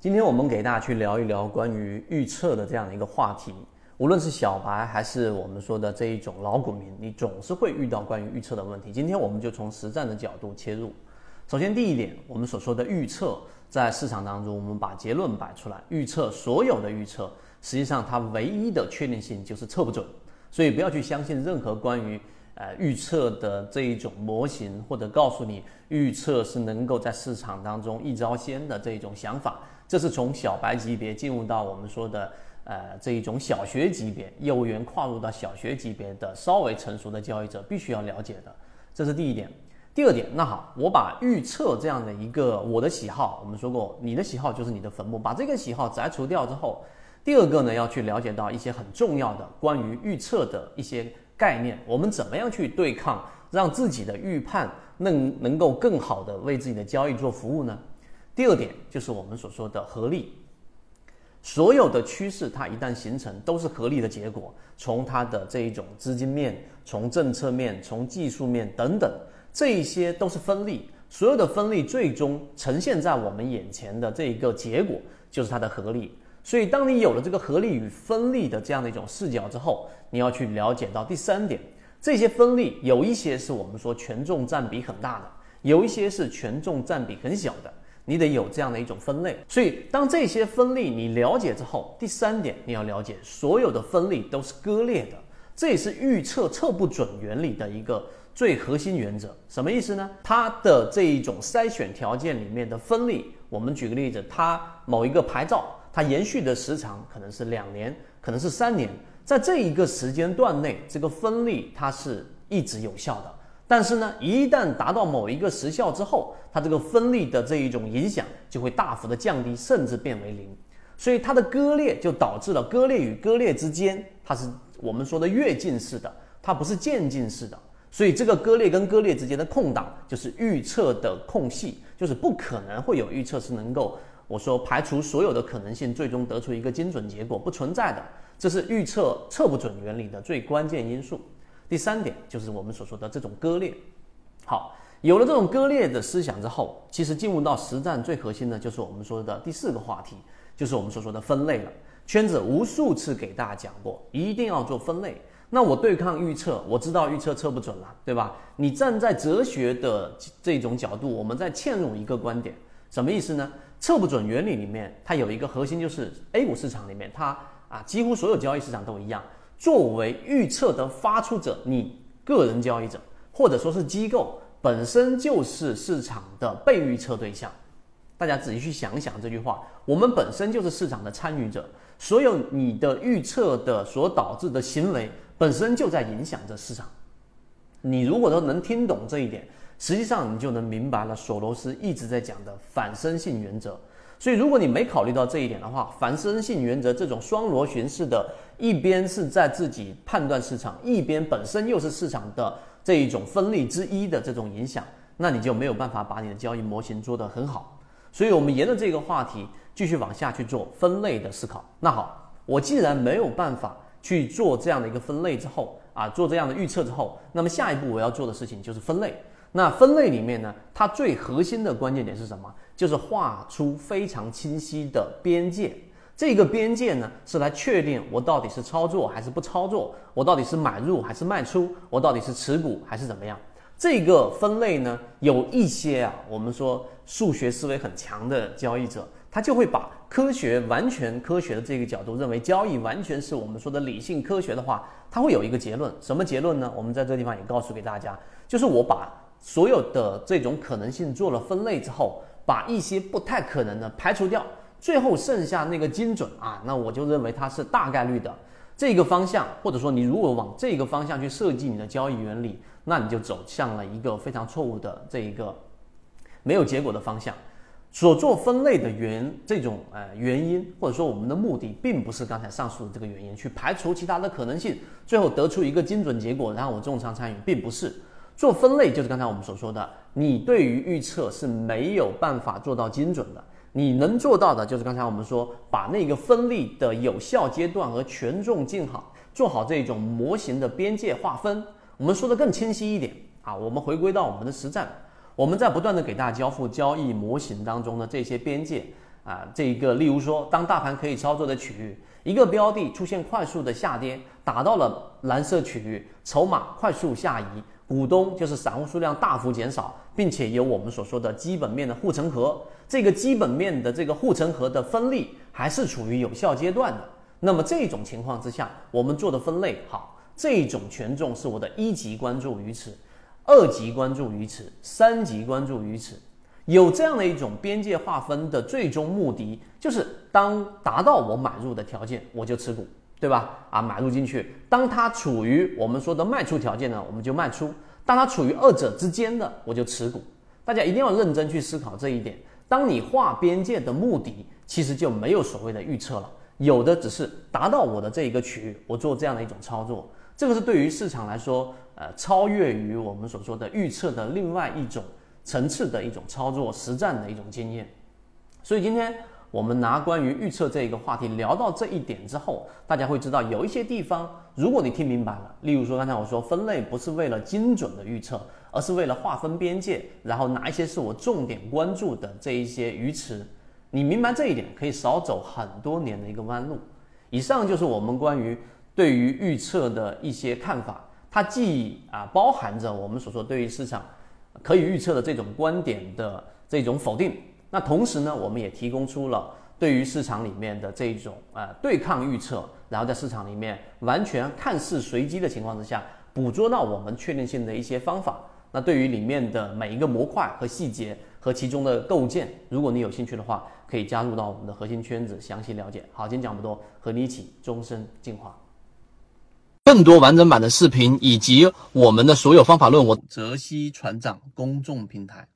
今天我们给大家去聊一聊关于预测的这样的一个话题。无论是小白还是我们说的这一种老股民，你总是会遇到关于预测的问题。今天我们就从实战的角度切入。首先，第一点，我们所说的预测，在市场当中，我们把结论摆出来，预测所有的预测，实际上它唯一的确定性就是测不准。所以不要去相信任何关于呃预测的这一种模型，或者告诉你预测是能够在市场当中一招鲜的这一种想法。这是从小白级别进入到我们说的。呃，这一种小学级别、业务员跨入到小学级别的稍微成熟的交易者，必须要了解的，这是第一点。第二点，那好，我把预测这样的一个我的喜好，我们说过，你的喜好就是你的坟墓，把这个喜好摘除掉之后，第二个呢，要去了解到一些很重要的关于预测的一些概念，我们怎么样去对抗，让自己的预判能能够更好的为自己的交易做服务呢？第二点就是我们所说的合力。所有的趋势，它一旦形成，都是合力的结果。从它的这一种资金面，从政策面，从技术面等等，这一些都是分力。所有的分力最终呈现在我们眼前的这一个结果，就是它的合力。所以，当你有了这个合力与分力的这样的一种视角之后，你要去了解到第三点，这些分力有一些是我们说权重占比很大的，有一些是权重占比很小的。你得有这样的一种分类，所以当这些分类你了解之后，第三点你要了解，所有的分类都是割裂的，这也是预测测不准原理的一个最核心原则。什么意思呢？它的这一种筛选条件里面的分类，我们举个例子，它某一个牌照，它延续的时长可能是两年，可能是三年，在这一个时间段内，这个分类它是一直有效的。但是呢，一旦达到某一个时效之后，它这个分力的这一种影响就会大幅的降低，甚至变为零。所以它的割裂就导致了割裂与割裂之间，它是我们说的跃进式的，它不是渐进式的。所以这个割裂跟割裂之间的空档，就是预测的空隙，就是不可能会有预测是能够我说排除所有的可能性，最终得出一个精准结果，不存在的。这是预测测不准原理的最关键因素。第三点就是我们所说的这种割裂。好，有了这种割裂的思想之后，其实进入到实战最核心的就是我们说的第四个话题，就是我们所说的分类了。圈子无数次给大家讲过，一定要做分类。那我对抗预测，我知道预测测不准了，对吧？你站在哲学的这种角度，我们再嵌入一个观点，什么意思呢？测不准原理里面，它有一个核心，就是 A 股市场里面，它啊，几乎所有交易市场都一样。作为预测的发出者，你个人交易者或者说是机构本身就是市场的被预测对象。大家仔细去想想这句话，我们本身就是市场的参与者，所有你的预测的所导致的行为本身就在影响着市场。你如果说能听懂这一点，实际上你就能明白了索罗斯一直在讲的反身性原则。所以，如果你没考虑到这一点的话，反身性原则这种双螺旋式的，一边是在自己判断市场，一边本身又是市场的这一种分力之一的这种影响，那你就没有办法把你的交易模型做得很好。所以，我们沿着这个话题继续往下去做分类的思考。那好，我既然没有办法去做这样的一个分类之后啊，做这样的预测之后，那么下一步我要做的事情就是分类。那分类里面呢，它最核心的关键点是什么？就是画出非常清晰的边界。这个边界呢，是来确定我到底是操作还是不操作，我到底是买入还是卖出，我到底是持股还是怎么样。这个分类呢，有一些啊，我们说数学思维很强的交易者，他就会把科学完全科学的这个角度认为交易完全是我们说的理性科学的话，他会有一个结论。什么结论呢？我们在这地方也告诉给大家，就是我把。所有的这种可能性做了分类之后，把一些不太可能的排除掉，最后剩下那个精准啊，那我就认为它是大概率的这个方向，或者说你如果往这个方向去设计你的交易原理，那你就走向了一个非常错误的这一个没有结果的方向。所做分类的原这种呃原因，或者说我们的目的，并不是刚才上述的这个原因去排除其他的可能性，最后得出一个精准结果，然后我重仓参与，并不是。做分类就是刚才我们所说的，你对于预测是没有办法做到精准的。你能做到的就是刚才我们说，把那个分类的有效阶段和权重定好，做好这种模型的边界划分。我们说的更清晰一点啊，我们回归到我们的实战，我们在不断的给大家交付交易模型当中的这些边界啊，这一个例如说，当大盘可以操作的区域，一个标的出现快速的下跌，达到了蓝色区域，筹码快速下移，股东就是散户数量大幅减少，并且有我们所说的基本面的护城河，这个基本面的这个护城河的分力还是处于有效阶段的。那么这种情况之下，我们做的分类好，这种权重是我的一级关注于此，二级关注于此，三级关注于此。有这样的一种边界划分的最终目的，就是当达到我买入的条件，我就持股，对吧？啊，买入进去。当它处于我们说的卖出条件呢，我们就卖出；当它处于二者之间的，我就持股。大家一定要认真去思考这一点。当你画边界的目的，其实就没有所谓的预测了，有的只是达到我的这一个区域，我做这样的一种操作。这个是对于市场来说，呃，超越于我们所说的预测的另外一种。层次的一种操作实战的一种经验，所以今天我们拿关于预测这一个话题聊到这一点之后，大家会知道有一些地方，如果你听明白了，例如说刚才我说分类不是为了精准的预测，而是为了划分边界，然后哪一些是我重点关注的这一些鱼池，你明白这一点，可以少走很多年的一个弯路。以上就是我们关于对于预测的一些看法，它既啊包含着我们所说对于市场。可以预测的这种观点的这种否定，那同时呢，我们也提供出了对于市场里面的这种呃对抗预测，然后在市场里面完全看似随机的情况之下，捕捉到我们确定性的一些方法。那对于里面的每一个模块和细节和其中的构建，如果你有兴趣的话，可以加入到我们的核心圈子详细了解。好，今天讲不多，和你一起终身进化。更多完整版的视频以及我们的所有方法论，我泽西船长公众平台。